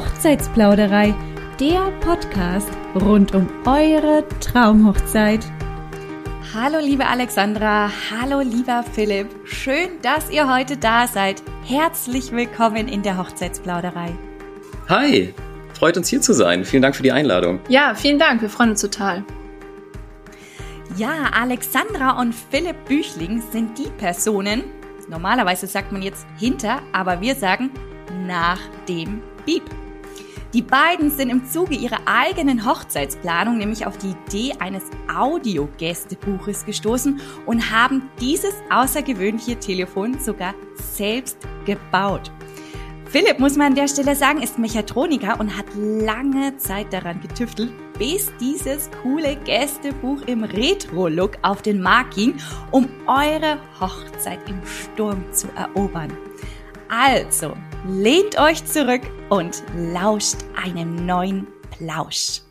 Hochzeitsplauderei, der Podcast rund um eure Traumhochzeit. Hallo liebe Alexandra, hallo lieber Philipp, schön, dass ihr heute da seid. Herzlich willkommen in der Hochzeitsplauderei. Hi, freut uns hier zu sein. Vielen Dank für die Einladung. Ja, vielen Dank, wir freuen uns total. Ja, Alexandra und Philipp Büchling sind die Personen, normalerweise sagt man jetzt hinter, aber wir sagen nach dem Beep. Die beiden sind im Zuge ihrer eigenen Hochzeitsplanung nämlich auf die Idee eines Audiogästebuches gestoßen und haben dieses außergewöhnliche Telefon sogar selbst gebaut. Philipp, muss man an der Stelle sagen, ist Mechatroniker und hat lange Zeit daran getüftelt, bis dieses coole Gästebuch im Retro-Look auf den Markt ging, um eure Hochzeit im Sturm zu erobern. Also, lehnt euch zurück und lauscht einem neuen Plausch.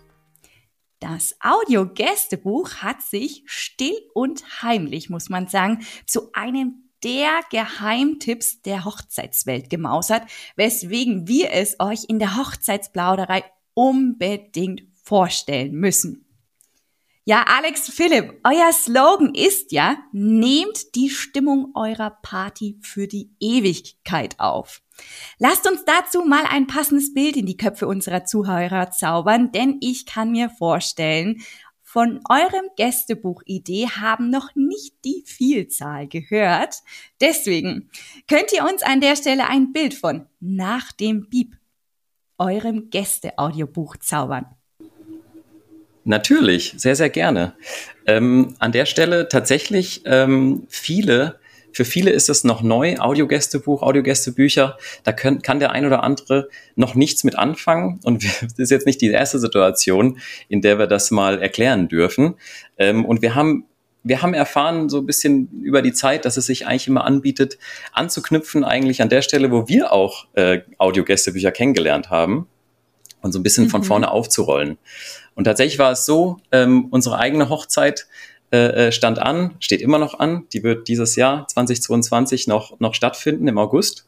Das Audio-Gästebuch hat sich still und heimlich, muss man sagen, zu einem der Geheimtipps der Hochzeitswelt gemausert, weswegen wir es euch in der Hochzeitsplauderei unbedingt vorstellen müssen. Ja, Alex Philipp, euer Slogan ist ja, nehmt die Stimmung eurer Party für die Ewigkeit auf. Lasst uns dazu mal ein passendes Bild in die Köpfe unserer Zuhörer zaubern, denn ich kann mir vorstellen, von eurem Gästebuch-Idee haben noch nicht die Vielzahl gehört. Deswegen könnt ihr uns an der Stelle ein Bild von nach dem Beep eurem Gäste-Audiobuch zaubern. Natürlich, sehr, sehr gerne. Ähm, an der Stelle tatsächlich ähm, viele, für viele ist es noch neu, Audiogästebuch, Audiogästebücher. Da können, kann der ein oder andere noch nichts mit anfangen. Und das ist jetzt nicht die erste Situation, in der wir das mal erklären dürfen. Ähm, und wir haben wir haben erfahren so ein bisschen über die Zeit, dass es sich eigentlich immer anbietet, anzuknüpfen eigentlich an der Stelle, wo wir auch äh, Audiogästebücher kennengelernt haben und so ein bisschen mhm. von vorne aufzurollen. Und tatsächlich war es so, ähm, unsere eigene Hochzeit äh, äh, stand an, steht immer noch an. Die wird dieses Jahr 2022 noch, noch stattfinden im August.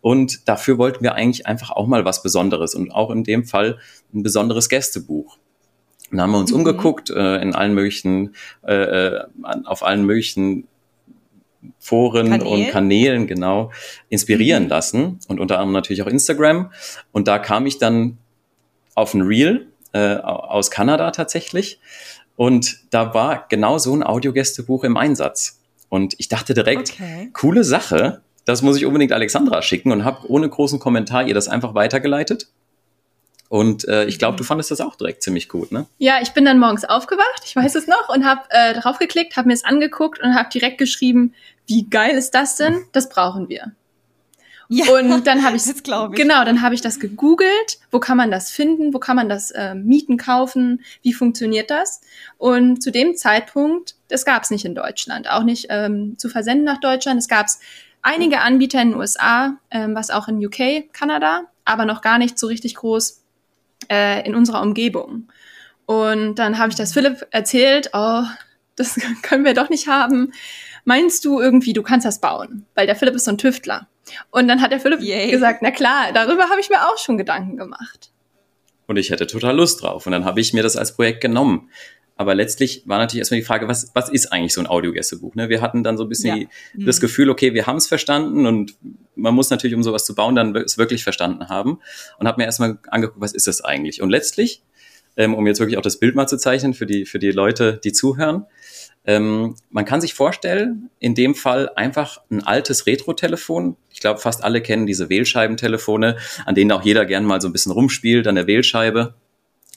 Und dafür wollten wir eigentlich einfach auch mal was Besonderes und auch in dem Fall ein besonderes Gästebuch. dann haben wir uns mhm. umgeguckt äh, in allen möglichen, äh, äh auf allen möglichen Foren Kanälen. und Kanälen genau inspirieren mhm. lassen und unter anderem natürlich auch Instagram. Und da kam ich dann auf ein Reel äh, aus Kanada tatsächlich. Und da war genau so ein Audiogästebuch im Einsatz. Und ich dachte direkt, okay. coole Sache, das muss ich unbedingt Alexandra schicken und habe ohne großen Kommentar ihr das einfach weitergeleitet. Und äh, ich glaube, du fandest das auch direkt ziemlich gut, ne? Ja, ich bin dann morgens aufgewacht, ich weiß es noch, und habe äh, draufgeklickt, habe mir es angeguckt und habe direkt geschrieben, wie geil ist das denn? Das brauchen wir. Ja, und dann habe ich, das glaube ich. Genau, dann habe ich das gegoogelt. Wo kann man das finden? Wo kann man das äh, mieten, kaufen? Wie funktioniert das? Und zu dem Zeitpunkt, das gab es nicht in Deutschland, auch nicht ähm, zu versenden nach Deutschland. Es gab einige Anbieter in den USA, ähm, was auch in UK, Kanada, aber noch gar nicht so richtig groß äh, in unserer Umgebung. Und dann habe ich das Philipp erzählt, oh, das können wir doch nicht haben. Meinst du irgendwie, du kannst das bauen? Weil der Philipp ist so ein Tüftler. Und dann hat der Philipp Yay. gesagt, na klar, darüber habe ich mir auch schon Gedanken gemacht. Und ich hätte total Lust drauf. Und dann habe ich mir das als Projekt genommen. Aber letztlich war natürlich erstmal die Frage, was, was ist eigentlich so ein Audiogästebuch? Ne? Wir hatten dann so ein bisschen ja. die, das Gefühl, okay, wir haben es verstanden und man muss natürlich, um sowas zu bauen, dann es wirklich verstanden haben. Und habe mir erstmal angeguckt, was ist das eigentlich? Und letztlich, ähm, um jetzt wirklich auch das Bild mal zu zeichnen für die, für die Leute, die zuhören, ähm, man kann sich vorstellen, in dem Fall einfach ein altes Retro-Telefon. Ich glaube, fast alle kennen diese Wählscheibentelefone, an denen auch jeder gern mal so ein bisschen rumspielt an der Wählscheibe.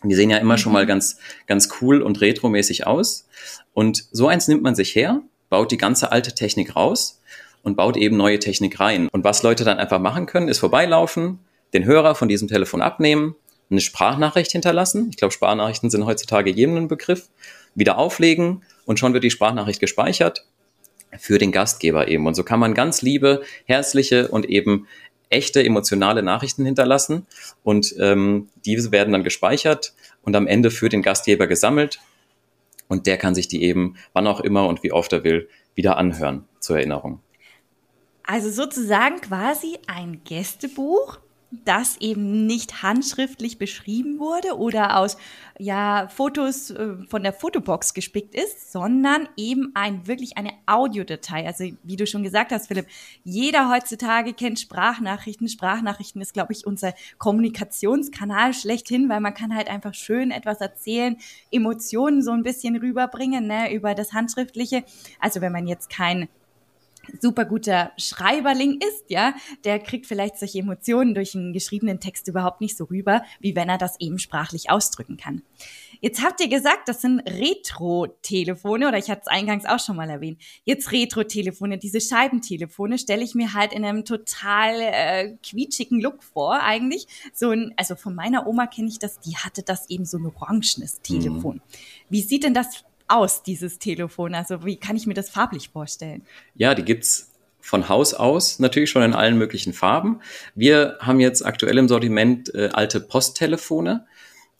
Die sehen ja immer mhm. schon mal ganz, ganz cool und retromäßig aus. Und so eins nimmt man sich her, baut die ganze alte Technik raus und baut eben neue Technik rein. Und was Leute dann einfach machen können, ist vorbeilaufen, den Hörer von diesem Telefon abnehmen, eine Sprachnachricht hinterlassen. Ich glaube, Sprachnachrichten sind heutzutage jedem ein Begriff. Wieder auflegen und schon wird die Sprachnachricht gespeichert für den Gastgeber eben. Und so kann man ganz liebe, herzliche und eben echte emotionale Nachrichten hinterlassen und ähm, diese werden dann gespeichert und am Ende für den Gastgeber gesammelt und der kann sich die eben wann auch immer und wie oft er will wieder anhören zur Erinnerung. Also sozusagen quasi ein Gästebuch das eben nicht handschriftlich beschrieben wurde oder aus ja, Fotos äh, von der Fotobox gespickt ist, sondern eben ein wirklich eine Audiodatei. Also wie du schon gesagt hast, Philipp, jeder heutzutage kennt Sprachnachrichten. Sprachnachrichten ist, glaube ich, unser Kommunikationskanal schlechthin, weil man kann halt einfach schön etwas erzählen, Emotionen so ein bisschen rüberbringen, ne, über das Handschriftliche. Also wenn man jetzt kein super guter Schreiberling ist, ja, der kriegt vielleicht solche Emotionen durch einen geschriebenen Text überhaupt nicht so rüber, wie wenn er das eben sprachlich ausdrücken kann. Jetzt habt ihr gesagt, das sind Retro-Telefone oder ich hatte es eingangs auch schon mal erwähnt. Jetzt Retro-Telefone, diese Scheibentelefone stelle ich mir halt in einem total äh, quietschigen Look vor eigentlich. So ein, also von meiner Oma kenne ich das, die hatte das eben so ein orangenes Telefon. Mhm. Wie sieht denn das aus, dieses Telefon? Also wie kann ich mir das farblich vorstellen? Ja, die gibt's von Haus aus natürlich schon in allen möglichen Farben. Wir haben jetzt aktuell im Sortiment äh, alte Posttelefone.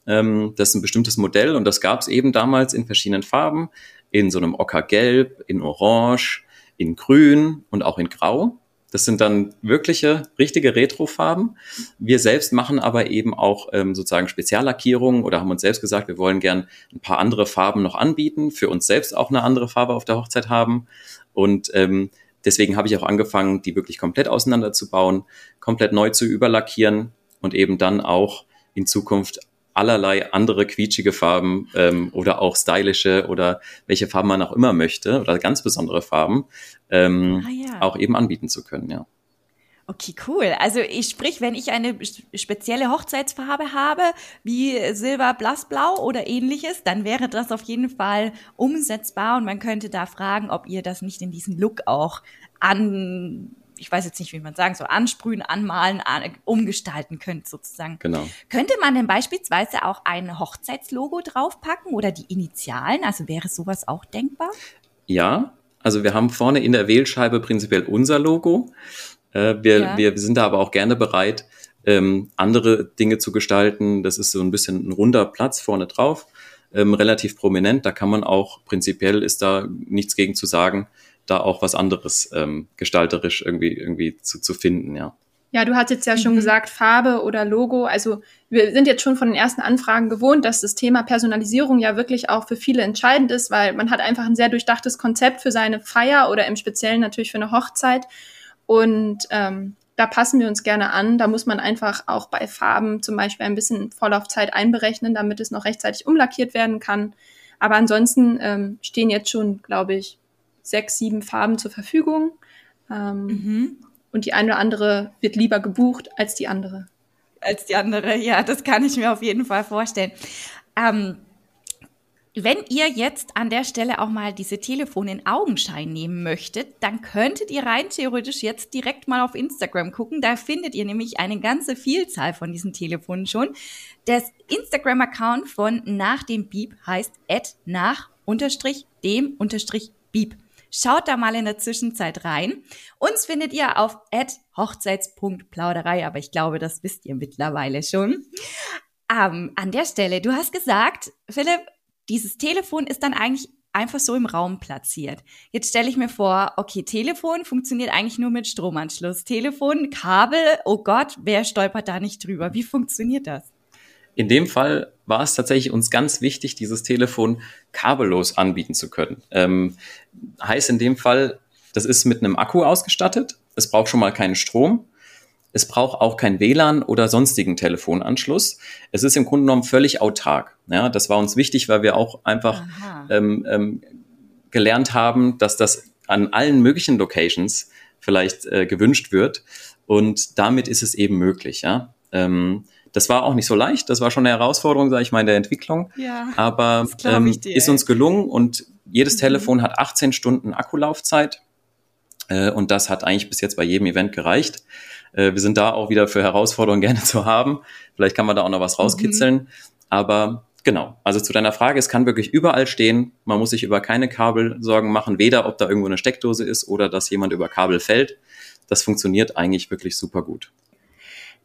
Ähm, das ist ein bestimmtes Modell und das gab's eben damals in verschiedenen Farben. In so einem Ockergelb, in Orange, in Grün und auch in Grau. Das sind dann wirkliche, richtige Retrofarben. Wir selbst machen aber eben auch ähm, sozusagen Speziallackierungen oder haben uns selbst gesagt, wir wollen gern ein paar andere Farben noch anbieten, für uns selbst auch eine andere Farbe auf der Hochzeit haben. Und ähm, deswegen habe ich auch angefangen, die wirklich komplett auseinanderzubauen, komplett neu zu überlackieren und eben dann auch in Zukunft allerlei andere quietschige Farben ähm, oder auch stylische oder welche Farben man auch immer möchte oder ganz besondere Farben ähm, ah, ja. auch eben anbieten zu können, ja. Okay, cool. Also ich sprich, wenn ich eine spezielle Hochzeitsfarbe habe, wie Silber, Blassblau oder ähnliches, dann wäre das auf jeden Fall umsetzbar und man könnte da fragen, ob ihr das nicht in diesem Look auch an ich weiß jetzt nicht, wie man sagen, so ansprühen, anmalen, an, umgestalten könnt sozusagen. Genau. Könnte man denn beispielsweise auch ein Hochzeitslogo draufpacken oder die Initialen? Also wäre sowas auch denkbar? Ja, also wir haben vorne in der Wählscheibe prinzipiell unser Logo. Äh, wir, ja. wir sind da aber auch gerne bereit, ähm, andere Dinge zu gestalten. Das ist so ein bisschen ein runder Platz vorne drauf, ähm, relativ prominent. Da kann man auch, prinzipiell ist da nichts gegen zu sagen, da auch was anderes ähm, gestalterisch irgendwie, irgendwie zu, zu finden, ja. Ja, du hast jetzt ja schon mhm. gesagt, Farbe oder Logo. Also wir sind jetzt schon von den ersten Anfragen gewohnt, dass das Thema Personalisierung ja wirklich auch für viele entscheidend ist, weil man hat einfach ein sehr durchdachtes Konzept für seine Feier oder im Speziellen natürlich für eine Hochzeit. Und ähm, da passen wir uns gerne an. Da muss man einfach auch bei Farben zum Beispiel ein bisschen Vorlaufzeit einberechnen, damit es noch rechtzeitig umlackiert werden kann. Aber ansonsten ähm, stehen jetzt schon, glaube ich, sechs, sieben Farben zur Verfügung. Ähm, mhm. Und die eine oder andere wird lieber gebucht als die andere. Als die andere, ja, das kann ich mir auf jeden Fall vorstellen. Ähm, wenn ihr jetzt an der Stelle auch mal diese Telefone in Augenschein nehmen möchtet, dann könntet ihr rein theoretisch jetzt direkt mal auf Instagram gucken. Da findet ihr nämlich eine ganze Vielzahl von diesen Telefonen schon. Das Instagram-Account von nach dem Beep heißt nach unterstrich dem unterstrich Beep. Schaut da mal in der Zwischenzeit rein. Uns findet ihr auf hochzeits.plauderei, aber ich glaube, das wisst ihr mittlerweile schon. Ähm, an der Stelle, du hast gesagt, Philipp, dieses Telefon ist dann eigentlich einfach so im Raum platziert. Jetzt stelle ich mir vor, okay, Telefon funktioniert eigentlich nur mit Stromanschluss. Telefon, Kabel, oh Gott, wer stolpert da nicht drüber? Wie funktioniert das? In dem Fall war es tatsächlich uns ganz wichtig, dieses Telefon kabellos anbieten zu können. Ähm, heißt in dem Fall, das ist mit einem Akku ausgestattet. Es braucht schon mal keinen Strom. Es braucht auch kein WLAN oder sonstigen Telefonanschluss. Es ist im Grunde genommen völlig autark. Ja, das war uns wichtig, weil wir auch einfach ähm, ähm, gelernt haben, dass das an allen möglichen Locations vielleicht äh, gewünscht wird. Und damit ist es eben möglich. Ja. Ähm, das war auch nicht so leicht. Das war schon eine Herausforderung, sage ich mal, in der Entwicklung. Ja, Aber ähm, dir, ist uns gelungen und jedes mhm. Telefon hat 18 Stunden Akkulaufzeit. Äh, und das hat eigentlich bis jetzt bei jedem Event gereicht. Äh, wir sind da auch wieder für Herausforderungen gerne zu haben. Vielleicht kann man da auch noch was rauskitzeln. Mhm. Aber genau, also zu deiner Frage, es kann wirklich überall stehen. Man muss sich über keine Kabel Sorgen machen, weder ob da irgendwo eine Steckdose ist oder dass jemand über Kabel fällt. Das funktioniert eigentlich wirklich super gut.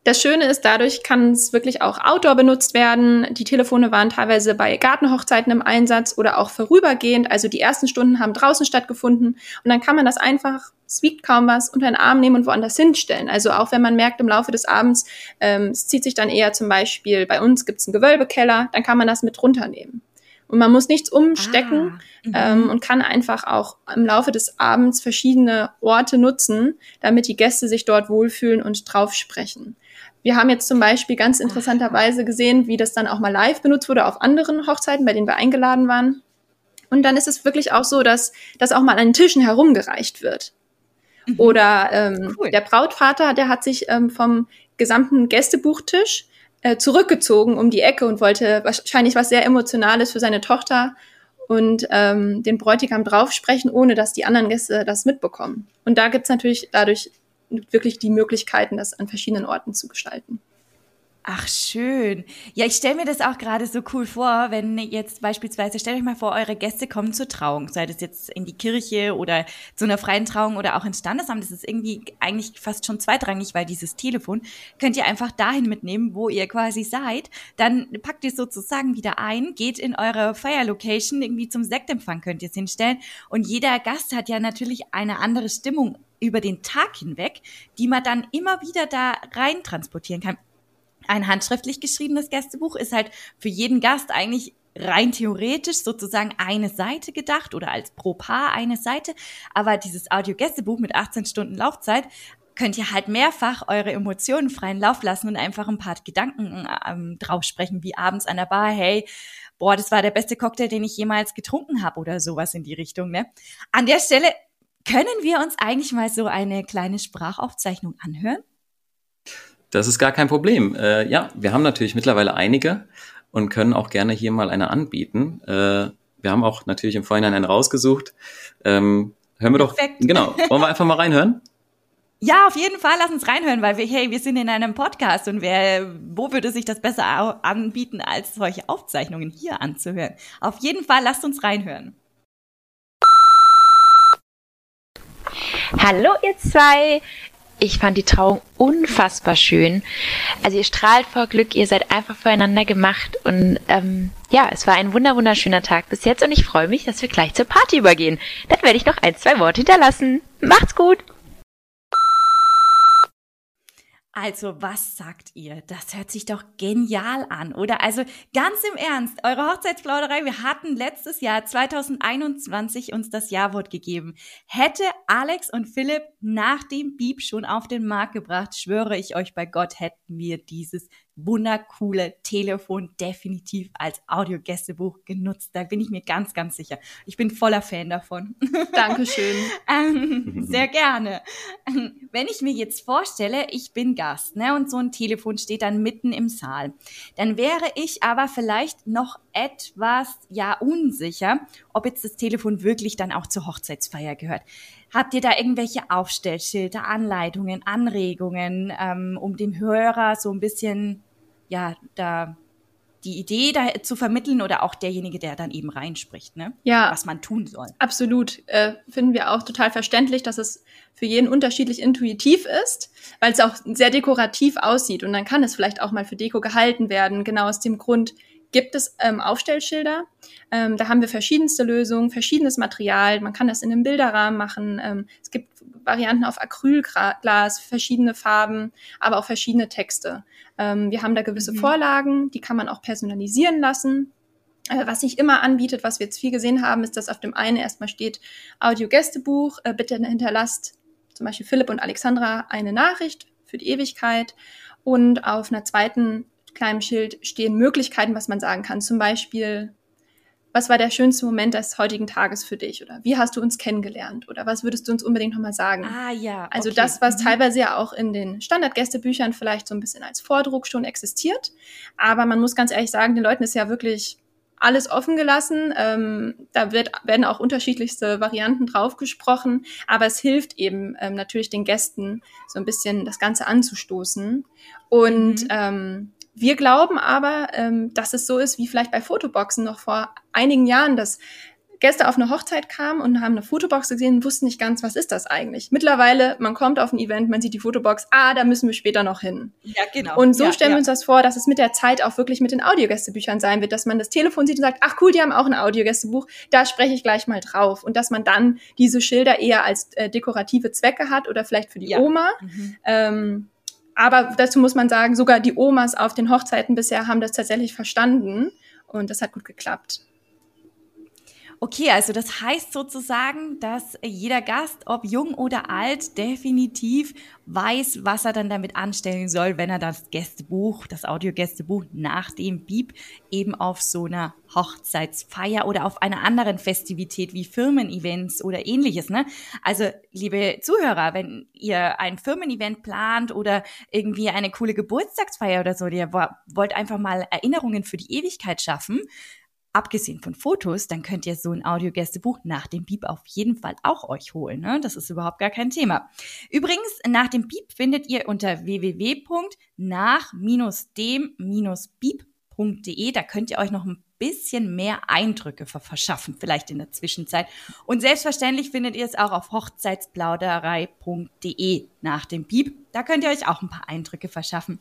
Das Schöne ist, dadurch kann es wirklich auch outdoor benutzt werden. Die Telefone waren teilweise bei Gartenhochzeiten im Einsatz oder auch vorübergehend. Also die ersten Stunden haben draußen stattgefunden. Und dann kann man das einfach, es wiegt kaum was, unter den Arm nehmen und woanders hinstellen. Also auch wenn man merkt im Laufe des Abends, ähm, es zieht sich dann eher zum Beispiel, bei uns gibt es einen Gewölbekeller, dann kann man das mit runternehmen. Und man muss nichts umstecken ah, ähm, und kann einfach auch im Laufe des Abends verschiedene Orte nutzen, damit die Gäste sich dort wohlfühlen und drauf sprechen. Wir haben jetzt zum Beispiel ganz interessanterweise gesehen, wie das dann auch mal live benutzt wurde auf anderen Hochzeiten, bei denen wir eingeladen waren. Und dann ist es wirklich auch so, dass das auch mal an den Tischen herumgereicht wird. Mhm. Oder ähm, cool. der Brautvater, der hat sich ähm, vom gesamten Gästebuchtisch äh, zurückgezogen um die Ecke und wollte wahrscheinlich was sehr Emotionales für seine Tochter und ähm, den Bräutigam draufsprechen, ohne dass die anderen Gäste das mitbekommen. Und da gibt's natürlich dadurch wirklich die Möglichkeiten, das an verschiedenen Orten zu gestalten. Ach, schön. Ja, ich stelle mir das auch gerade so cool vor, wenn jetzt beispielsweise, stellt euch mal vor, eure Gäste kommen zur Trauung, sei das jetzt in die Kirche oder zu einer freien Trauung oder auch ins Standesamt. Das ist irgendwie eigentlich fast schon zweitrangig, weil dieses Telefon könnt ihr einfach dahin mitnehmen, wo ihr quasi seid. Dann packt ihr sozusagen wieder ein, geht in eure Feierlocation, irgendwie zum Sektempfang könnt ihr es hinstellen. Und jeder Gast hat ja natürlich eine andere Stimmung über den Tag hinweg, die man dann immer wieder da rein transportieren kann ein handschriftlich geschriebenes Gästebuch ist halt für jeden Gast eigentlich rein theoretisch sozusagen eine Seite gedacht oder als pro Paar eine Seite. Aber dieses Audio-Gästebuch mit 18 Stunden Laufzeit könnt ihr halt mehrfach eure Emotionen freien Lauf lassen und einfach ein paar Gedanken ähm, drauf sprechen, wie abends an der Bar, hey, boah, das war der beste Cocktail, den ich jemals getrunken habe oder sowas in die Richtung. Ne? An der Stelle können wir uns eigentlich mal so eine kleine Sprachaufzeichnung anhören? Das ist gar kein Problem. Äh, ja, wir haben natürlich mittlerweile einige und können auch gerne hier mal eine anbieten. Äh, wir haben auch natürlich im Vorhinein einen rausgesucht. Ähm, hören wir doch. Perfekt. Genau. Wollen wir einfach mal reinhören? Ja, auf jeden Fall, lass uns reinhören, weil wir, hey, wir sind in einem Podcast und wer, wo würde sich das besser anbieten, als solche Aufzeichnungen hier anzuhören? Auf jeden Fall, lasst uns reinhören. Hallo ihr zwei, ich fand die Trauung unfassbar schön. Also ihr strahlt vor Glück, ihr seid einfach füreinander gemacht und ähm, ja, es war ein wunder wunderschöner Tag bis jetzt und ich freue mich, dass wir gleich zur Party übergehen. Dann werde ich noch ein, zwei Worte hinterlassen. Macht's gut! Also, was sagt ihr? Das hört sich doch genial an, oder? Also, ganz im Ernst, eure Hochzeitsplauderei, wir hatten letztes Jahr 2021 uns das Jawort gegeben. Hätte Alex und Philipp nach dem Beep schon auf den Markt gebracht, schwöre ich euch bei Gott, hätten wir dieses wundercoole Telefon definitiv als Audiogästebuch genutzt. Da bin ich mir ganz, ganz sicher. Ich bin voller Fan davon. Dankeschön. ähm, sehr gerne. Wenn ich mir jetzt vorstelle, ich bin Gast, ne, und so ein Telefon steht dann mitten im Saal, dann wäre ich aber vielleicht noch etwas, ja, unsicher, ob jetzt das Telefon wirklich dann auch zur Hochzeitsfeier gehört. Habt ihr da irgendwelche Aufstellschilder, Anleitungen, Anregungen, ähm, um dem Hörer so ein bisschen, ja, da die Idee da zu vermitteln oder auch derjenige, der dann eben reinspricht, ne? Ja. Was man tun soll. Absolut. Äh, finden wir auch total verständlich, dass es für jeden unterschiedlich intuitiv ist, weil es auch sehr dekorativ aussieht. Und dann kann es vielleicht auch mal für Deko gehalten werden, genau aus dem Grund, gibt es ähm, Aufstellschilder. Ähm, da haben wir verschiedenste Lösungen, verschiedenes Material. Man kann das in einem Bilderrahmen machen. Ähm, es gibt Varianten auf Acrylglas, verschiedene Farben, aber auch verschiedene Texte. Ähm, wir haben da gewisse mhm. Vorlagen, die kann man auch personalisieren lassen. Äh, was sich immer anbietet, was wir jetzt viel gesehen haben, ist, dass auf dem einen erstmal steht Audio-Gästebuch, äh, bitte hinterlasst zum Beispiel Philipp und Alexandra eine Nachricht für die Ewigkeit. Und auf einer zweiten kleinem Schild stehen Möglichkeiten, was man sagen kann. Zum Beispiel, was war der schönste Moment des heutigen Tages für dich? Oder wie hast du uns kennengelernt? Oder was würdest du uns unbedingt nochmal sagen? Ah ja. Also okay. das, was mhm. teilweise ja auch in den Standardgästebüchern vielleicht so ein bisschen als Vordruck schon existiert. Aber man muss ganz ehrlich sagen, den Leuten ist ja wirklich alles offen gelassen. Ähm, da wird, werden auch unterschiedlichste Varianten draufgesprochen, aber es hilft eben ähm, natürlich den Gästen so ein bisschen das Ganze anzustoßen. Und mhm. ähm, wir glauben aber, ähm, dass es so ist wie vielleicht bei Fotoboxen noch vor einigen Jahren, dass Gäste auf eine Hochzeit kamen und haben eine Fotobox gesehen und wussten nicht ganz, was ist das eigentlich. Mittlerweile, man kommt auf ein Event, man sieht die Fotobox, ah, da müssen wir später noch hin. Ja, genau. Und so ja, stellen ja. wir uns das vor, dass es mit der Zeit auch wirklich mit den Audiogästebüchern sein wird, dass man das Telefon sieht und sagt, ach cool, die haben auch ein Audiogästebuch, da spreche ich gleich mal drauf. Und dass man dann diese Schilder eher als äh, dekorative Zwecke hat oder vielleicht für die Ja. Oma. Mhm. Ähm, aber dazu muss man sagen, sogar die Omas auf den Hochzeiten bisher haben das tatsächlich verstanden und das hat gut geklappt. Okay, also das heißt sozusagen, dass jeder Gast, ob jung oder alt, definitiv weiß, was er dann damit anstellen soll, wenn er das Gästebuch, das Audiogästebuch nach dem Beep eben auf so einer Hochzeitsfeier oder auf einer anderen Festivität wie Firmen-Events oder ähnliches, ne? Also, liebe Zuhörer, wenn ihr ein Firmen-Event plant oder irgendwie eine coole Geburtstagsfeier oder so, ihr wo- wollt einfach mal Erinnerungen für die Ewigkeit schaffen, abgesehen von Fotos, dann könnt ihr so ein Audiogästebuch nach dem Beep auf jeden Fall auch euch holen. Ne? Das ist überhaupt gar kein Thema. Übrigens, nach dem Beep findet ihr unter www.nach-dem-beep.de. Da könnt ihr euch noch ein bisschen mehr Eindrücke ver- verschaffen, vielleicht in der Zwischenzeit. Und selbstverständlich findet ihr es auch auf hochzeitsplauderei.de nach dem Beep. Da könnt ihr euch auch ein paar Eindrücke verschaffen.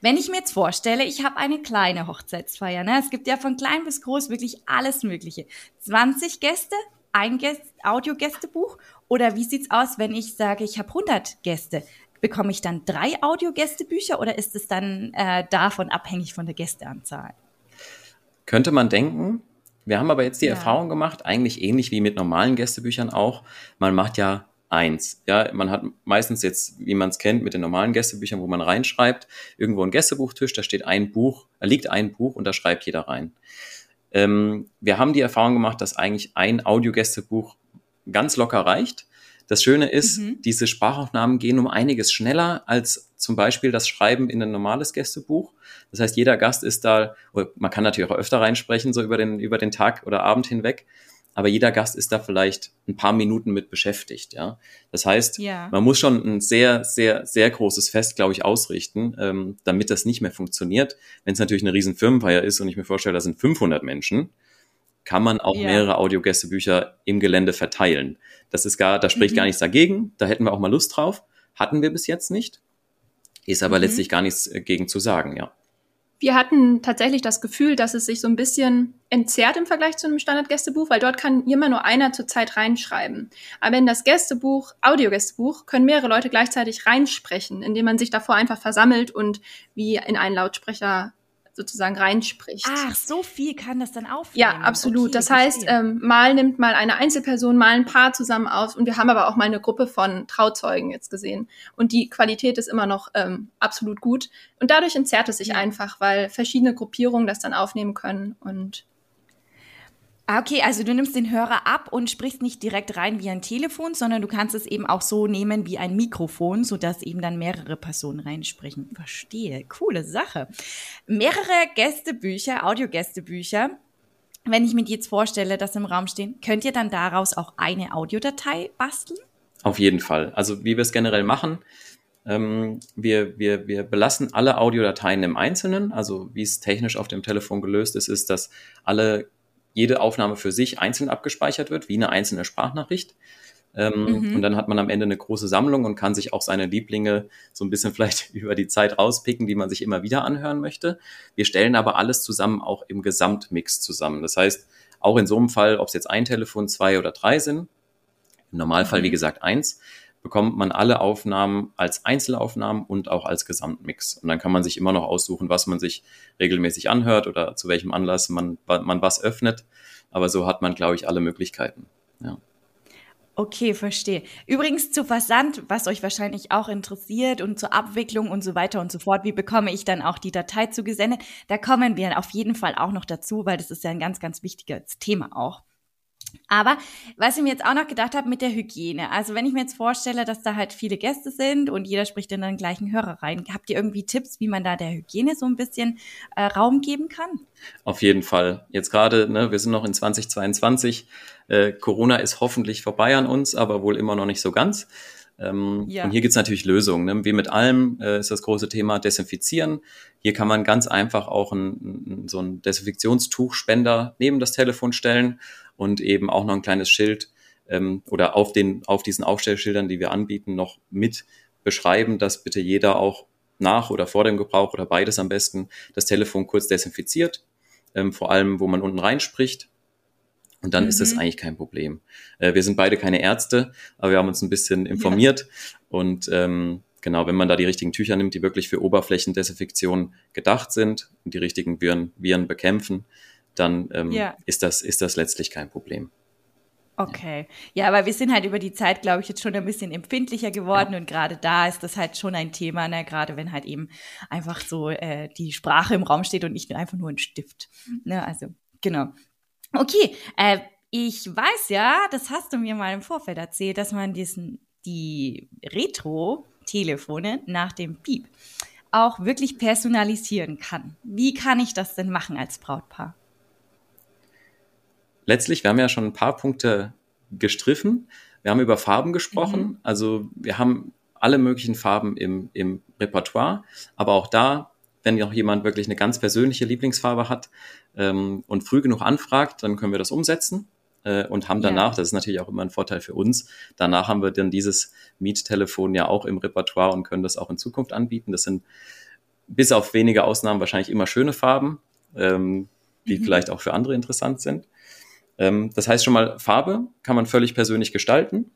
Wenn ich mir jetzt vorstelle, ich habe eine kleine Hochzeitsfeier, ne? es gibt ja von klein bis groß wirklich alles Mögliche. 20 Gäste, ein Gäst Audiogästebuch oder wie sieht's aus, wenn ich sage, ich habe 100 Gäste? Bekomme ich dann drei Audiogästebücher oder ist es dann äh, davon abhängig von der Gästeanzahl? Könnte man denken. Wir haben aber jetzt die Ja. Erfahrung gemacht, eigentlich ähnlich wie mit normalen Gästebüchern auch. Man macht ja eins. Ja, man hat meistens jetzt, wie man es kennt, mit den normalen Gästebüchern, wo man reinschreibt, irgendwo ein Gästebuchtisch, da steht ein Buch, da liegt ein Buch und da schreibt jeder rein. Ähm, wir haben die Erfahrung gemacht, dass eigentlich ein Audiogästebuch ganz locker reicht. Das Schöne ist, Mhm. diese Sprachaufnahmen gehen um einiges schneller als zum Beispiel das Schreiben in ein normales Gästebuch. Das heißt, jeder Gast ist da, man kann natürlich auch öfter reinsprechen, so über den, über den Tag oder Abend hinweg, aber jeder Gast ist da vielleicht ein paar Minuten mit beschäftigt, ja. Das heißt, Ja. man muss schon ein sehr, sehr, sehr großes Fest, glaube ich, ausrichten, ähm, damit das nicht mehr funktioniert. Wenn es natürlich eine riesen Firmenfeier ist und ich mir vorstelle, da sind 500 Menschen, kann man auch Ja. mehrere Audiogästebücher im Gelände verteilen. Das ist gar, da spricht Mhm. gar nichts dagegen. Da hätten wir auch mal Lust drauf. Hatten wir bis jetzt nicht. Ist aber Mhm. letztlich gar nichts äh, gegen zu sagen, ja. Wir hatten tatsächlich das Gefühl, dass es sich so ein bisschen entzerrt im Vergleich zu einem Standardgästebuch, weil dort kann immer nur einer zur Zeit reinschreiben. Aber in das Gästebuch, Audiogästebuch, können mehrere Leute gleichzeitig reinsprechen, indem man sich davor einfach versammelt und wie in einen Lautsprecher sozusagen reinspricht. Ach, so viel kann das dann aufnehmen. Ja, absolut. Okay, das heißt, ähm, mal nimmt mal eine Einzelperson, mal ein Paar zusammen auf und wir haben aber auch mal eine Gruppe von Trauzeugen jetzt gesehen. Und die Qualität ist immer noch ähm, absolut gut. Und dadurch entzerrt es sich Ja. einfach, weil verschiedene Gruppierungen das dann aufnehmen können und okay, also du nimmst den Hörer ab und sprichst nicht direkt rein wie ein Telefon, sondern du kannst es eben auch so nehmen wie ein Mikrofon, sodass eben dann mehrere Personen reinsprechen. Verstehe, coole Sache. Mehrere Gästebücher, Audiogästebücher. Wenn ich mir die jetzt vorstelle, dass im Raum stehen, könnt ihr dann daraus auch eine Audiodatei basteln? Auf jeden Fall. Also wie wir es generell machen, ähm, wir, wir, wir belassen alle Audiodateien im Einzelnen. Also wie es technisch auf dem Telefon gelöst ist, ist, dass alle, jede Aufnahme für sich einzeln abgespeichert wird, wie eine einzelne Sprachnachricht. Ähm, Mhm. Und dann hat man am Ende eine große Sammlung und kann sich auch seine Lieblinge so ein bisschen vielleicht über die Zeit rauspicken, die man sich immer wieder anhören möchte. Wir stellen aber alles zusammen auch im Gesamtmix zusammen. Das heißt, auch in so einem Fall, ob es jetzt ein Telefon, zwei oder drei sind, im Normalfall, Mhm. wie gesagt, eins, bekommt man alle Aufnahmen als Einzelaufnahmen und auch als Gesamtmix. Und dann kann man sich immer noch aussuchen, was man sich regelmäßig anhört oder zu welchem Anlass man, man was öffnet. Aber so hat man, glaube ich, alle Möglichkeiten. Ja. Okay, verstehe. Übrigens zu Versand, was euch wahrscheinlich auch interessiert und zur Abwicklung und so weiter und so fort. Wie bekomme ich dann auch die Datei zugesendet? Da kommen wir auf jeden Fall auch noch dazu, weil das ist ja ein ganz, ganz wichtiges Thema auch. Aber was ich mir jetzt auch noch gedacht habe mit der Hygiene. Also wenn ich mir jetzt vorstelle, dass da halt viele Gäste sind und jeder spricht in den gleichen Hörer rein, habt ihr irgendwie Tipps, wie man da der Hygiene so ein bisschen äh, Raum geben kann? Auf jeden Fall. Jetzt gerade, ne, wir sind noch in 2022. Äh, Corona ist hoffentlich vorbei an uns, aber wohl immer noch nicht so ganz. Ähm, ja. Und hier gibt es natürlich Lösungen. Ne? Wie mit allem äh, ist das große Thema Desinfizieren. Hier kann man ganz einfach auch ein, ein, so einen Desinfektionstuchspender neben das Telefon stellen und eben auch noch ein kleines Schild ähm, oder auf, den, auf diesen Aufstellschildern, die wir anbieten, noch mit beschreiben, dass bitte jeder auch nach oder vor dem Gebrauch oder beides am besten das Telefon kurz desinfiziert, ähm, vor allem wo man unten reinspricht. Und dann mhm. ist das mhm. eigentlich kein Problem. Äh, wir sind beide keine Ärzte, aber wir haben uns ein bisschen informiert ja. und ähm, genau, wenn man da die richtigen Tücher nimmt, die wirklich für Oberflächendesinfektion gedacht sind und die richtigen Viren, Viren bekämpfen, dann ähm, ja. ist, das, ist das letztlich kein Problem. Okay. Ja, aber wir sind halt über die Zeit, glaube ich, jetzt schon ein bisschen empfindlicher geworden ja. und gerade da ist das halt schon ein Thema, ne? gerade wenn halt eben einfach so äh, die Sprache im Raum steht und nicht einfach nur ein Stift. Ne? Also, genau. Okay, äh, ich weiß ja, das hast du mir mal im Vorfeld erzählt, dass man diesen, die Retro-Telefone nach dem Piep auch wirklich personalisieren kann. Wie kann ich das denn machen als Brautpaar? Letztlich, wir haben ja schon ein paar Punkte gestriffen. Wir haben über Farben gesprochen. Mhm. Also wir haben alle möglichen Farben im, im Repertoire. Aber auch da, wenn noch jemand wirklich eine ganz persönliche Lieblingsfarbe hat ähm, und früh genug anfragt, dann können wir das umsetzen äh, und haben danach, ja. das ist natürlich auch immer ein Vorteil für uns, danach haben wir dann dieses Miettelefon ja auch im Repertoire und können das auch in Zukunft anbieten. Das sind bis auf wenige Ausnahmen wahrscheinlich immer schöne Farben, ähm, die mhm. vielleicht auch für andere interessant sind. Ähm, das heißt schon mal, Farbe kann man völlig persönlich gestalten.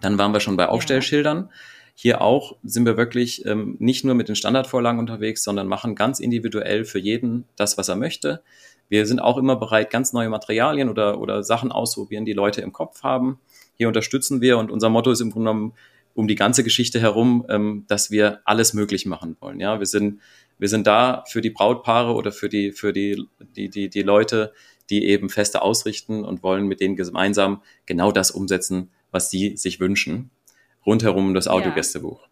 Dann waren wir schon bei Aufstellschildern. Hier auch sind wir wirklich ähm, nicht nur mit den Standardvorlagen unterwegs, sondern machen ganz individuell für jeden das, was er möchte. Wir sind auch immer bereit, ganz neue Materialien oder, oder Sachen auszuprobieren, die Leute im Kopf haben. Hier unterstützen wir und unser Motto ist im Grunde genommen um die ganze Geschichte herum, ähm, dass wir alles möglich machen wollen. Ja, wir sind, wir sind da für die Brautpaare oder für die, für die, die, die, die Leute, die eben Feste ausrichten und wollen mit denen gemeinsam genau das umsetzen, was sie sich wünschen, rundherum das Audiogästebuch. Ja.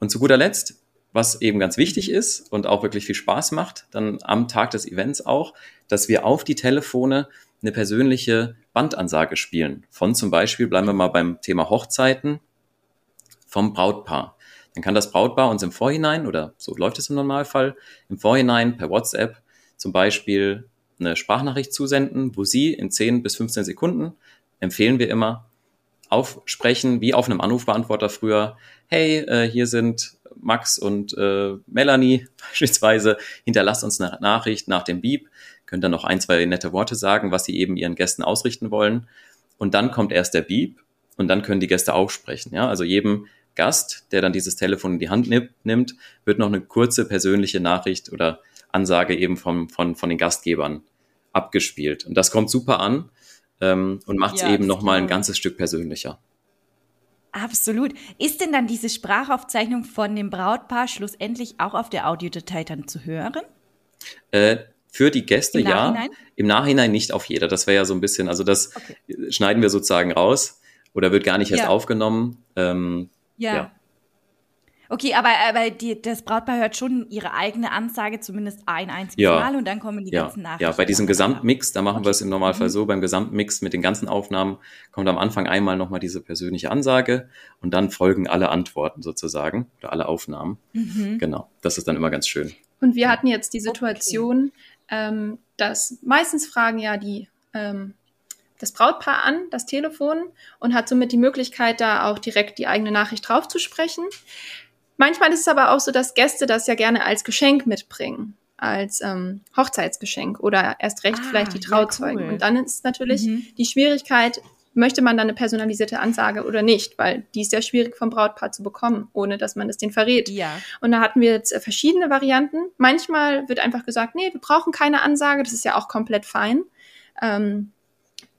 Und zu guter Letzt, was eben ganz wichtig ist und auch wirklich viel Spaß macht, dann am Tag des Events auch, dass wir auf die Telefone eine persönliche Bandansage spielen. Von zum Beispiel, bleiben wir mal beim Thema Hochzeiten, vom Brautpaar. Dann kann das Brautpaar uns im Vorhinein, oder so läuft es im Normalfall, im Vorhinein per WhatsApp zum Beispiel eine Sprachnachricht zusenden, wo Sie in 10 bis 15 Sekunden, empfehlen wir immer, aufsprechen, wie auf einem Anrufbeantworter früher, hey, äh, hier sind Max und äh, Melanie beispielsweise, hinterlasst uns eine Nachricht nach dem Beep, könnt dann noch ein, zwei nette Worte sagen, was Sie eben Ihren Gästen ausrichten wollen. Und dann kommt erst der Beep und dann können die Gäste auch sprechen. Ja? Also jedem Gast, der dann dieses Telefon in die Hand nimmt, wird noch eine kurze persönliche Nachricht oder Ansage eben vom, von, von den Gastgebern abgespielt. Und das kommt super an ähm, und macht es ja, eben nochmal ein ganzes Stück persönlicher. Absolut. Ist denn dann diese Sprachaufzeichnung von dem Brautpaar schlussendlich auch auf der Audiodatei dann zu hören? Äh, für die Gäste Im ja. Nachhinein? Im Nachhinein nicht auf jeder. Das wäre ja so ein bisschen, also das okay. schneiden wir sozusagen raus oder wird gar nicht erst ja. aufgenommen. Ähm, ja. ja. Okay, aber, aber die, das Brautpaar hört schon ihre eigene Ansage zumindest ein einziges ja. Mal und dann kommen die ja. ganzen Nachrichten. Ja, bei diesem Gesamtmix, da machen okay. wir es im Normalfall mhm. so, beim Gesamtmix mit den ganzen Aufnahmen kommt am Anfang einmal nochmal diese persönliche Ansage und dann folgen alle Antworten sozusagen oder alle Aufnahmen. Mhm. Genau, das ist dann immer ganz schön. Und wir hatten jetzt die Situation, okay. ähm, dass meistens fragen ja die ähm, das Brautpaar an, das Telefon, und hat somit die Möglichkeit, da auch direkt die eigene Nachricht drauf zu sprechen. Manchmal ist es aber auch so, dass Gäste das ja gerne als Geschenk mitbringen, als ähm, Hochzeitsgeschenk oder erst recht ah, vielleicht die Trauzeugen. Ja, cool. Und dann ist natürlich mhm. die Schwierigkeit, möchte man dann eine personalisierte Ansage oder nicht, weil die ist sehr schwierig vom Brautpaar zu bekommen, ohne dass man es den verrät. Ja. Und da hatten wir jetzt äh, verschiedene Varianten. Manchmal wird einfach gesagt, nee, wir brauchen keine Ansage, das ist ja auch komplett fein. Ähm,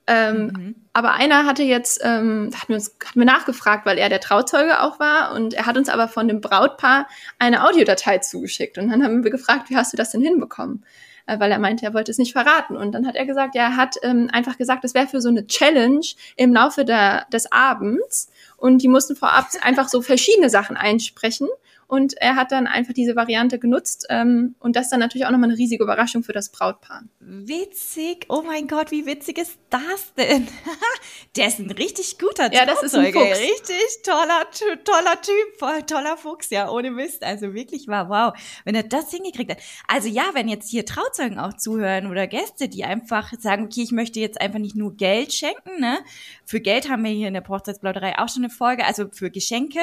ähm, mhm. Aber einer hatte jetzt, ähm, hat mir, uns, hat mir nachgefragt, weil er der Trauzeuge auch war. Und er hat uns aber von dem Brautpaar eine Audiodatei zugeschickt. Und dann haben wir gefragt, wie hast du das denn hinbekommen? Äh, weil er meinte, er wollte es nicht verraten. Und dann hat er gesagt, ja, er hat ähm, einfach gesagt, das wäre für so eine Challenge im Laufe der, des Abends. Und die mussten vorab einfach so verschiedene Sachen einsprechen Und er hat dann einfach diese Variante genutzt ähm, und das ist dann natürlich auch nochmal eine riesige Überraschung für das Brautpaar. Witzig, oh mein Gott, wie witzig ist das denn? Der ist ein richtig guter Ja, das ist ein Fuchs. Richtig toller, toller Typ, voll toller Fuchs, ja, ohne Mist. Also wirklich war wow, wenn er das hingekriegt hat. Also ja, wenn jetzt hier Trauzeugen auch zuhören oder Gäste, die einfach sagen, okay, ich möchte jetzt einfach nicht nur Geld schenken, ne? Für Geld haben wir hier in der Hochzeitsplauderei auch schon eine Folge, also für Geschenke,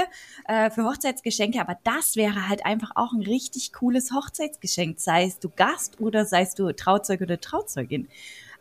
äh, für Hochzeitsgeschenke, aber das wäre halt einfach auch ein richtig cooles Hochzeitsgeschenk, sei es du Gast oder sei es du Trauzeug oder Trauzeugin.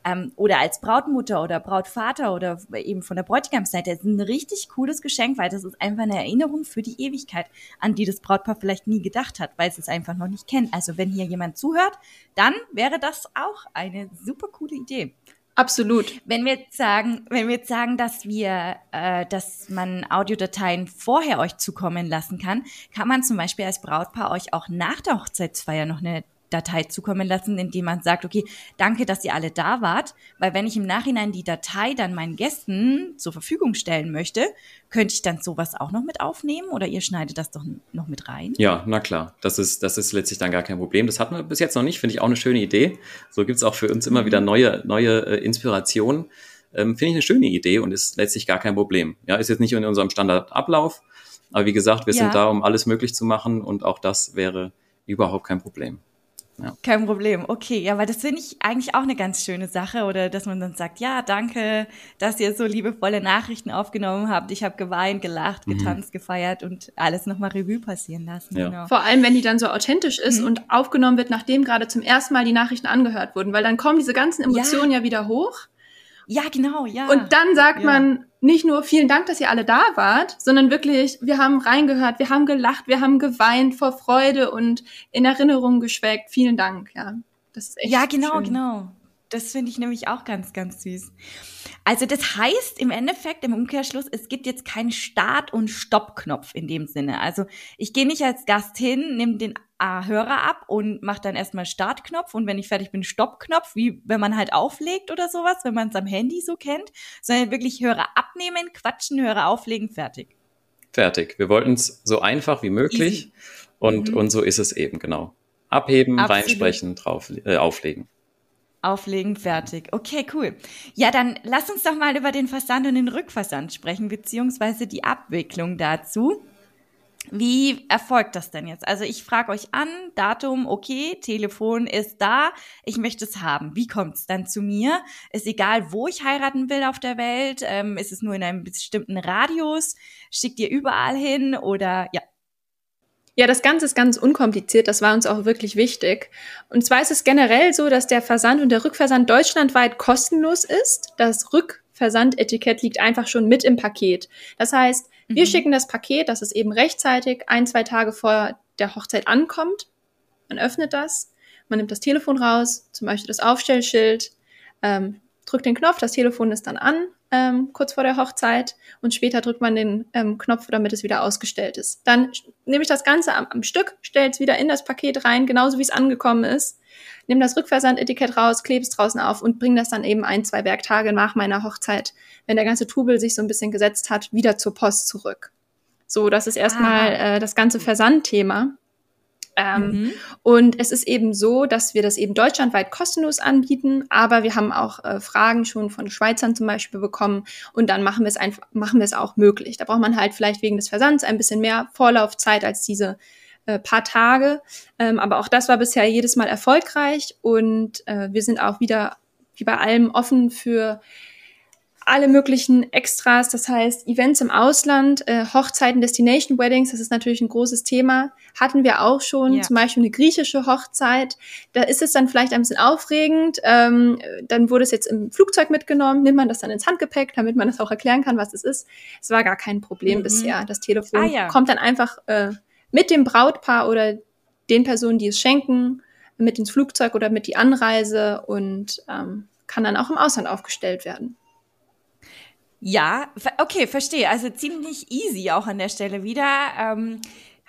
Ähm, oder als Brautmutter oder Brautvater oder eben von der Bräutigamsseite. Das ist ein richtig cooles Geschenk, weil das ist einfach eine Erinnerung für die Ewigkeit, an die das Brautpaar vielleicht nie gedacht hat, weil es es einfach noch nicht kennt. Also wenn hier jemand zuhört, dann wäre das auch eine super coole Idee. Absolut. Wenn wir jetzt sagen, wenn wir jetzt sagen, dass wir, äh, dass man Audiodateien vorher euch zukommen lassen kann, kann man zum Beispiel als Brautpaar euch auch nach der Hochzeitsfeier noch eine Datei zukommen lassen, indem man sagt, okay, danke, dass ihr alle da wart, weil wenn ich im Nachhinein die Datei dann meinen Gästen zur Verfügung stellen möchte, könnte ich dann sowas auch noch mit aufnehmen oder ihr schneidet das doch noch mit rein? Ja, na klar, das ist, das ist letztlich dann gar kein Problem. Das hatten wir bis jetzt noch nicht, finde ich auch eine schöne Idee. So gibt's auch für uns immer wieder neue, neue äh, Inspirationen. Ähm, finde ich eine schöne Idee und ist letztlich gar kein Problem. Ja, ist jetzt nicht in unserem Standardablauf, aber wie gesagt, wir ja. sind da, um alles möglich zu machen und auch das wäre überhaupt kein Problem. Ja. Kein Problem. Okay, ja, weil das finde ich eigentlich auch eine ganz schöne Sache oder dass man dann sagt, ja, danke, dass ihr so liebevolle Nachrichten aufgenommen habt. Ich habe geweint, gelacht, mhm. getanzt, gefeiert und alles nochmal Revue passieren lassen. Ja. Genau. Vor allem, wenn die dann so authentisch ist mhm. und aufgenommen wird, nachdem gerade zum ersten Mal die Nachrichten angehört wurden, weil dann kommen diese ganzen Emotionen ja, ja wieder hoch. Ja, genau, ja. Und dann sagt ja. man nicht nur vielen Dank, dass ihr alle da wart, sondern wirklich, wir haben reingehört, wir haben gelacht, wir haben geweint vor Freude und in Erinnerung geschwelgt. Vielen Dank, ja. Das ist echt Ja, genau, schön. genau. Das finde ich nämlich auch ganz, ganz süß. Also das heißt im Endeffekt, im Umkehrschluss, es gibt jetzt keinen Start- und Stoppknopf in dem Sinne. Also ich gehe nicht als Gast hin, nehme den äh, Hörer ab und mache dann erstmal Startknopf und wenn ich fertig bin, Stoppknopf, wie wenn man halt auflegt oder sowas, wenn man es am Handy so kennt, sondern wirklich Hörer abnehmen, quatschen, Hörer auflegen, fertig. Fertig. Wir wollten es so einfach wie möglich und, mhm. und so ist es eben, genau. Abheben, Absolut. reinsprechen, drauf, äh, auflegen. Auflegen, fertig. Okay, cool. Ja, dann lass uns doch mal über den Versand und den Rückversand sprechen, beziehungsweise die Abwicklung dazu. Wie erfolgt das denn jetzt? Also ich frage euch an, Datum, okay, Telefon ist da, ich möchte es haben. Wie kommt es dann zu mir? Ist egal, wo ich heiraten will auf der Welt, ähm, ist es nur in einem bestimmten Radius? Schickt ihr überall hin oder ja? Ja, das Ganze ist ganz unkompliziert, das war uns auch wirklich wichtig. Und zwar ist es generell so, dass der Versand und der Rückversand deutschlandweit kostenlos ist. Das Rückversandetikett liegt einfach schon mit im Paket. Das heißt, wir mhm. schicken das Paket, dass es eben rechtzeitig ein, zwei Tage vor der Hochzeit ankommt. Man öffnet das, man nimmt das Telefon raus, zum Beispiel das Aufstellschild, ähm, drückt den Knopf, das Telefon ist dann an, ähm, kurz vor der Hochzeit und später drückt man den ähm, Knopf, damit es wieder ausgestellt ist. Dann nehme ich das Ganze am, am Stück, stelle es wieder in das Paket rein, genauso wie es angekommen ist, nehme das Rückversandetikett raus, klebe es draußen auf und bringe das dann eben ein, zwei Werktage nach meiner Hochzeit, wenn der ganze Trubel sich so ein bisschen gesetzt hat, wieder zur Post zurück. So, das ist erstmal ah. äh, das ganze Versandthema. Ähm, mhm. Und es ist eben so, dass wir das eben deutschlandweit kostenlos anbieten, aber wir haben auch äh, Fragen schon von Schweizern zum Beispiel bekommen und dann machen wir es einfach, machen wir es auch möglich. Da braucht man halt vielleicht wegen des Versands ein bisschen mehr Vorlaufzeit als diese äh, paar Tage. Ähm, aber auch das war bisher jedes Mal erfolgreich und äh, wir sind auch wieder wie bei allem offen für alle möglichen Extras, das heißt Events im Ausland, äh, Hochzeiten, Destination Weddings, das ist natürlich ein großes Thema. Hatten wir auch schon, ja. zum Beispiel eine griechische Hochzeit. Da ist es dann vielleicht ein bisschen aufregend. Ähm, dann wurde es jetzt im Flugzeug mitgenommen, nimmt man das dann ins Handgepäck, damit man das auch erklären kann, was es ist. Es war gar kein Problem mhm. bisher. Das Telefon ah, ja. kommt dann einfach äh, mit dem Brautpaar oder den Personen, die es schenken, mit ins Flugzeug oder mit die Anreise und ähm, kann dann auch im Ausland aufgestellt werden. Ja, okay, verstehe. Also ziemlich easy auch an der Stelle wieder. Ähm,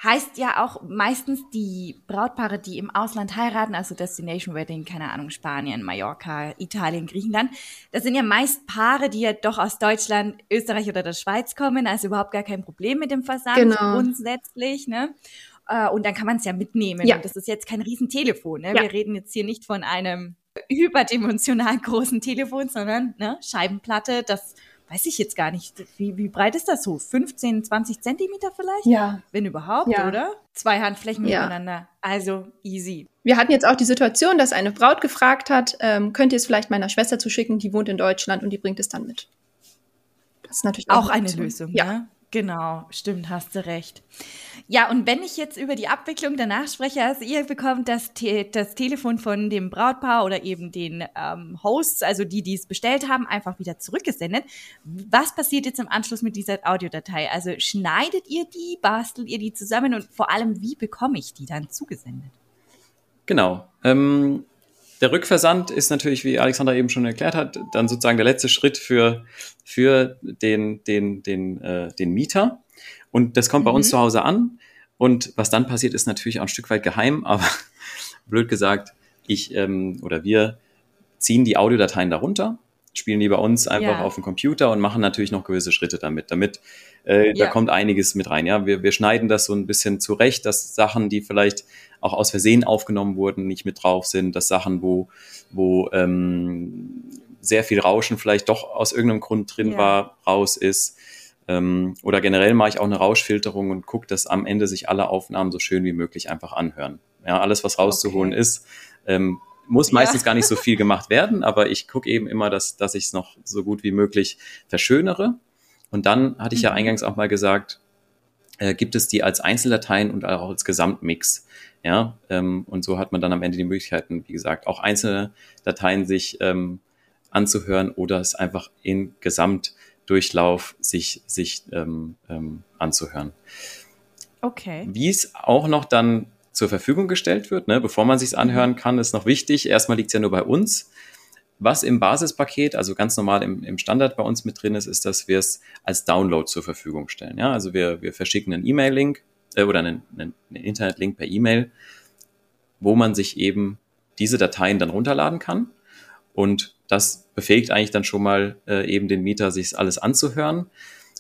heißt ja auch meistens die Brautpaare, die im Ausland heiraten, also Destination Wedding, keine Ahnung, Spanien, Mallorca, Italien, Griechenland. Das sind ja meist Paare, die ja doch aus Deutschland, Österreich oder der Schweiz kommen, also überhaupt gar kein Problem mit dem Versand genau. grundsätzlich, ne? Äh, und dann kann man es ja mitnehmen. Ja. Und das ist jetzt kein Riesentelefon. Ne? Ja. Wir reden jetzt hier nicht von einem überdimensional großen Telefon, sondern ne, Scheibenplatte, das weiß ich jetzt gar nicht. Wie, wie breit ist das so? 15, 20 Zentimeter vielleicht? Ja. Wenn überhaupt, ja. oder? Zwei Handflächen ja. miteinander. Also easy. Wir hatten jetzt auch die Situation, dass eine Braut gefragt hat, ähm, könnt ihr es vielleicht meiner Schwester zuschicken, die wohnt in Deutschland und die bringt es dann mit. Das ist natürlich auch, auch eine Lösung. Ja. Ne? Genau, stimmt, hast du recht. Ja, und wenn ich jetzt über die Abwicklung danach spreche, also ihr bekommt das, Te das Telefon von dem Brautpaar oder eben den ähm, Hosts, also die, die es bestellt haben, einfach wieder zurückgesendet. Was passiert jetzt im Anschluss mit dieser Audiodatei? Also schneidet ihr die, bastelt ihr die zusammen und vor allem, wie bekomme ich die dann zugesendet? Genau. Ähm, der Rückversand ist natürlich, wie Alexandra eben schon erklärt hat, dann sozusagen der letzte Schritt für, für den, den, den, äh, den Mieter. Und das kommt mhm. bei uns mhm. zu Hause an. Und was dann passiert, ist natürlich auch ein Stück weit geheim, aber blöd gesagt, ich ähm, oder wir ziehen die Audiodateien darunter, spielen die bei uns einfach ja. auf dem Computer und machen natürlich noch gewisse Schritte damit. Damit äh, ja. da kommt einiges mit rein. Ja, wir, wir schneiden das so ein bisschen zurecht, dass Sachen, die vielleicht auch aus Versehen aufgenommen wurden, nicht mit drauf sind, dass Sachen, wo, wo ähm, sehr viel Rauschen vielleicht doch aus irgendeinem Grund drin ja. war, raus ist. Ähm, oder generell mache ich auch eine Rauschfilterung und gucke, dass am Ende sich alle Aufnahmen so schön wie möglich einfach anhören. Ja, alles, was rauszuholen okay. ist, ähm, muss meistens ja. gar nicht so viel gemacht werden, aber ich gucke eben immer, dass, dass ich es noch so gut wie möglich verschönere. Und dann hatte ich mhm. ja eingangs auch mal gesagt, äh, gibt es die als Einzeldateien und auch als Gesamtmix. Ja, ähm, und so hat man dann am Ende die Möglichkeiten, wie gesagt, auch einzelne Dateien sich ähm, anzuhören oder es einfach in Gesamtdurchlauf sich, sich ähm, ähm, anzuhören. Okay. Wie es auch noch dann zur Verfügung gestellt wird, ne, bevor man sich anhören kann, ist noch wichtig. Erstmal liegt es ja nur bei uns. Was im Basispaket, also ganz normal im, im Standard bei uns mit drin ist, ist, dass wir es als Download zur Verfügung stellen. Ja, also wir, wir verschicken einen E-Mail-Link äh, oder einen, einen, Internet-Link per E-Mail, wo man sich eben diese Dateien dann runterladen kann. Und das befähigt eigentlich dann schon mal äh, eben den Mieter, sich alles anzuhören.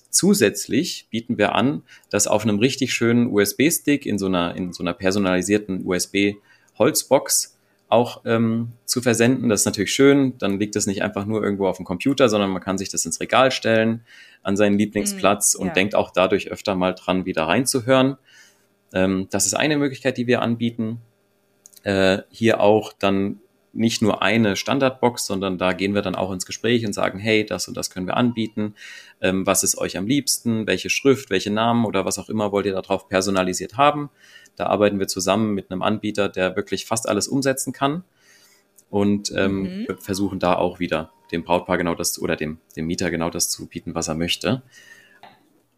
Zusätzlich bieten wir an, dass auf einem richtig schönen USB-Stick in so in so einer personalisierten USB-Holzbox auch ähm, zu versenden. Das ist natürlich schön. Dann liegt das nicht einfach nur irgendwo auf dem Computer, sondern man kann sich das ins Regal stellen, an seinen Lieblingsplatz mm, und ja. denkt auch dadurch öfter mal dran, wieder reinzuhören. Ähm, das ist eine Möglichkeit, die wir anbieten. Äh, hier auch dann nicht nur eine Standardbox, sondern da gehen wir dann auch ins Gespräch und sagen, hey, das und das können wir anbieten. Ähm, was ist euch am liebsten? Welche Schrift, welche Namen oder was auch immer wollt ihr darauf personalisiert haben? Da arbeiten wir zusammen mit einem Anbieter, der wirklich fast alles umsetzen kann und ähm, mhm. versuchen da auch wieder dem Brautpaar genau das oder dem, dem Mieter genau das zu bieten, was er möchte.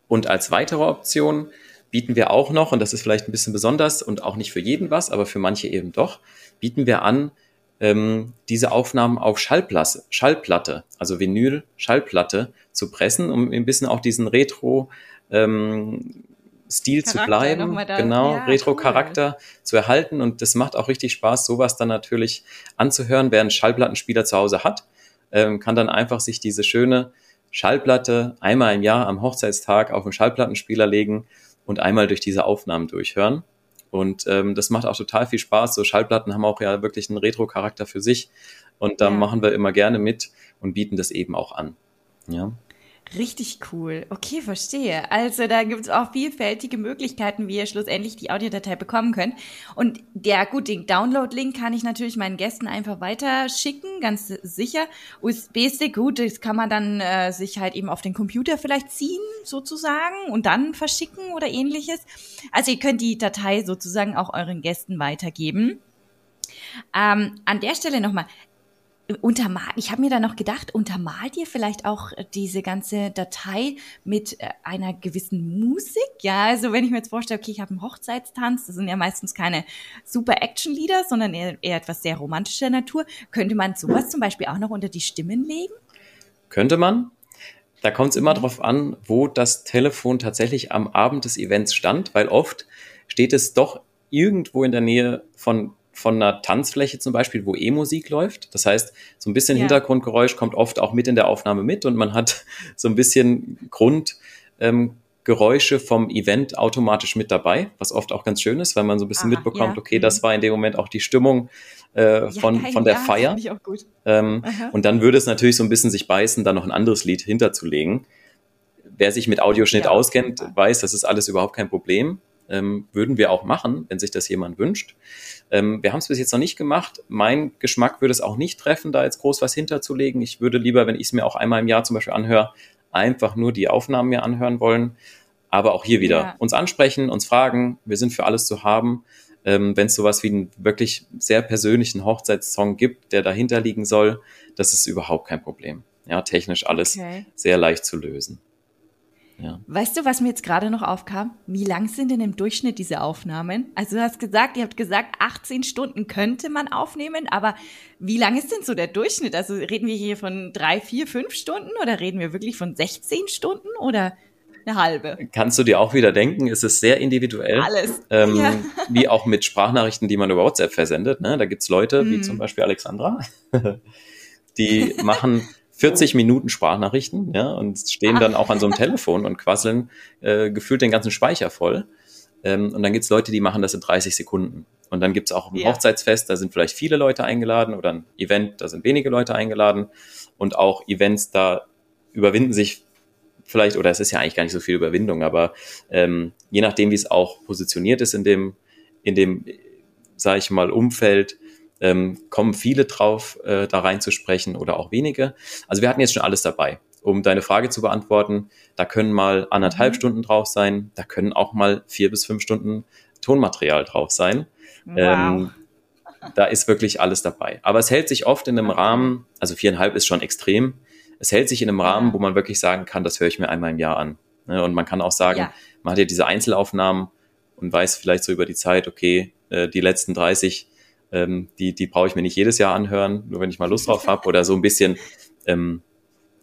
Und als weitere Option bieten wir auch noch, und das ist vielleicht ein bisschen besonders und auch nicht für jeden was, aber für manche eben doch, bieten wir an, ähm, diese Aufnahmen auf Schallplatte, Schallplatte, also Vinyl, Schallplatte zu pressen, um ein bisschen auch diesen Retro ähm, Stil Charakter zu bleiben, genau, ja, Retro-Charakter cool. zu erhalten. Und das macht auch richtig Spaß, sowas dann natürlich anzuhören, wer einen Schallplattenspieler zu Hause hat, ähm, kann dann einfach sich diese schöne Schallplatte einmal im Jahr am Hochzeitstag auf den Schallplattenspieler legen und einmal durch diese Aufnahmen durchhören. Und ähm, das macht auch total viel Spaß. So Schallplatten haben auch ja wirklich einen Retro-Charakter für sich. Und da ja. machen wir immer gerne mit und bieten das eben auch an. Ja. Richtig cool. Okay, verstehe. Also da gibt es auch vielfältige Möglichkeiten, wie ihr schlussendlich die Audiodatei bekommen könnt. Und der gut, den Download-Link kann ich natürlich meinen Gästen einfach weiterschicken, ganz sicher. USB-Stick, gut, das kann man dann äh, sich halt eben auf den Computer vielleicht ziehen, sozusagen, und dann verschicken oder ähnliches. Also ihr könnt die Datei sozusagen auch euren Gästen weitergeben. Ähm, an der Stelle nochmal, untermalt, ich habe mir da noch gedacht, untermalt ihr vielleicht auch äh, diese ganze Datei mit äh, einer gewissen Musik? Ja, also wenn ich mir jetzt vorstelle, okay, ich habe einen Hochzeitstanz, das sind ja meistens keine super Action-Lieder, sondern eher, eher etwas sehr romantischer Natur. Könnte man sowas zum Beispiel auch noch unter die Stimmen legen? Könnte man. Da kommt es immer darauf an, wo das Telefon tatsächlich am Abend des Events stand, weil oft steht es doch irgendwo in der Nähe von von einer Tanzfläche zum Beispiel, wo E-Musik läuft. Das heißt, so ein bisschen ja. Hintergrundgeräusch kommt oft auch mit in der Aufnahme mit und man hat so ein bisschen Grund, ähm, vom Event automatisch mit dabei, was oft auch ganz schön ist, weil man so ein bisschen Aha, mitbekommt, ja. okay, das mhm. war in dem Moment auch die Stimmung äh, von, ja, von der ja, Feier. Ähm, und dann würde es natürlich so ein bisschen sich beißen, da noch ein anderes Lied hinterzulegen. Wer sich mit Audioschnitt auskennt, weiß, das ist alles überhaupt kein Problem. Ähm, würden wir auch machen, wenn sich das jemand wünscht. Ähm, wir haben es bis jetzt noch nicht gemacht. Mein Geschmack würde es auch nicht treffen, da jetzt groß was hinterzulegen. Ich würde lieber, wenn ich es mir auch einmal im Jahr zum Beispiel anhöre, einfach nur die Aufnahmen mir anhören wollen. Aber auch hier wieder ja. uns ansprechen, uns fragen. Wir sind für alles zu haben. Ähm, wenn es sowas wie einen wirklich sehr persönlichen Hochzeitssong gibt, der dahinter liegen soll, das ist überhaupt kein Problem. Ja, technisch alles okay. sehr leicht zu lösen. Ja. Weißt du, was mir jetzt gerade noch aufkam? Wie lang sind denn im Durchschnitt diese Aufnahmen? Also du hast gesagt, ihr habt gesagt, 18 Stunden könnte man aufnehmen, aber wie lang ist denn so der Durchschnitt? Also reden wir hier von drei, vier, fünf Stunden oder reden wir wirklich von 16 Stunden oder eine halbe? Kannst du dir auch wieder denken, es ist sehr individuell. Alles. Ähm, ja. Wie auch mit Sprachnachrichten, die man über WhatsApp versendet. Ne? Da gibt's Leute, mhm. wie zum Beispiel Alexandra, die machen 40 Minuten Sprachnachrichten, ja, und stehen dann auch an so einem Telefon und quasseln äh, gefühlt den ganzen Speicher voll. Ähm, und dann gibt's Leute, die machen das in 30 Sekunden. Und dann gibt's auch ein ja. Hochzeitsfest, da sind vielleicht viele Leute eingeladen oder ein Event, da sind wenige Leute eingeladen. Und auch Events, da überwinden sich vielleicht, oder es ist ja eigentlich gar nicht so viel Überwindung, aber ähm, je nachdem, wie es auch positioniert ist in dem, in dem, sage ich mal, Umfeld, ähm, kommen viele drauf, äh, da reinzusprechen oder auch wenige. Also wir hatten jetzt schon alles dabei. Um deine Frage zu beantworten, da können mal anderthalb mhm. Stunden drauf sein, da können auch mal vier bis fünf Stunden Tonmaterial drauf sein. Wow. Ähm, da ist wirklich alles dabei. Aber es hält sich oft in einem Rahmen, also viereinhalb ist schon extrem, es hält sich in einem Rahmen, wo man wirklich sagen kann, das höre ich mir einmal im Jahr an. Ne, und man kann auch sagen, ja. man hat ja diese Einzelaufnahmen und weiß vielleicht so über die Zeit, okay, äh, die letzten 30 ähm, die, die brauche ich mir nicht jedes Jahr anhören, nur wenn ich mal Lust drauf habe oder so ein bisschen, ähm,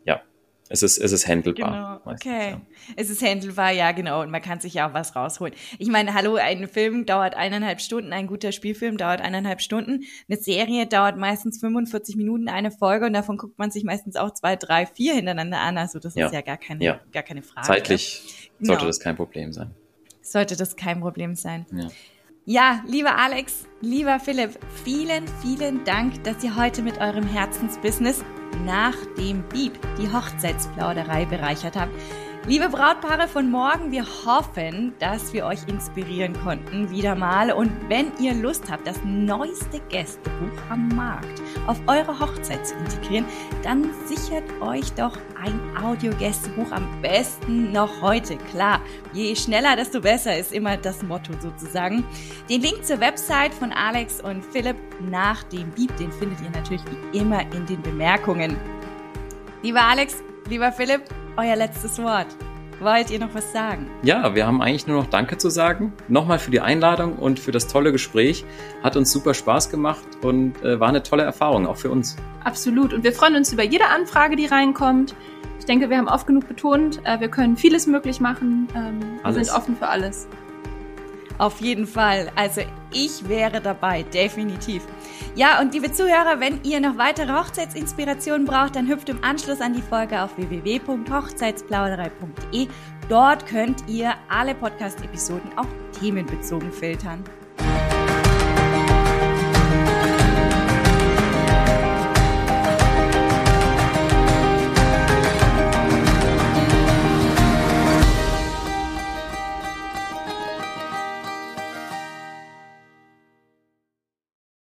ja, es ist, es ist handelbar. Genau, meistens, okay. Ja. Es ist handelbar, ja, genau. Und man kann sich ja auch was rausholen. Ich meine, hallo, ein Film dauert eineinhalb Stunden, ein guter Spielfilm dauert eineinhalb Stunden. Eine Serie dauert meistens 45 Minuten, eine Folge und davon guckt man sich meistens auch zwei, drei, vier hintereinander an. Also das ja. ist ja gar keine, ja. gar keine Frage. Zeitlich genau. sollte das kein Problem sein. Sollte das kein Problem sein. Ja. Ja, lieber Alex, lieber Philipp, vielen, vielen Dank, dass ihr heute mit eurem Herzensbusiness nach dem Beep die Hochzeitsplauderei bereichert habt. Liebe Brautpaare von morgen, wir hoffen, dass wir euch inspirieren konnten wieder mal. Und wenn ihr Lust habt, das neueste Gästebuch am Markt auf eure Hochzeit zu integrieren, dann sichert euch doch ein Audiogästebuch am besten noch heute. Klar, je schneller, desto besser ist immer das Motto sozusagen. Den Link zur Website von Alex und Philipp nach dem Beep, den findet ihr natürlich wie immer in den Bemerkungen. Lieber Alex, lieber Philipp, euer letztes Wort. Wollt ihr noch was sagen? Ja, wir haben eigentlich nur noch Danke zu sagen. Nochmal für die Einladung und für das tolle Gespräch. Hat uns super Spaß gemacht und äh, war eine tolle Erfahrung, auch für uns. Absolut. Und wir freuen uns über jede Anfrage, die reinkommt. Ich denke, wir haben oft genug betont, äh, wir können vieles möglich machen. Ähm, wir sind offen für alles. Auf jeden Fall. Also ich wäre dabei, definitiv. Ja, und liebe Zuhörer, wenn ihr noch weitere Hochzeitsinspirationen braucht, dann hüpft im Anschluss an die Folge auf www.hochzeitsplauderei.de. Dort könnt ihr alle Podcast-Episoden auch themenbezogen filtern.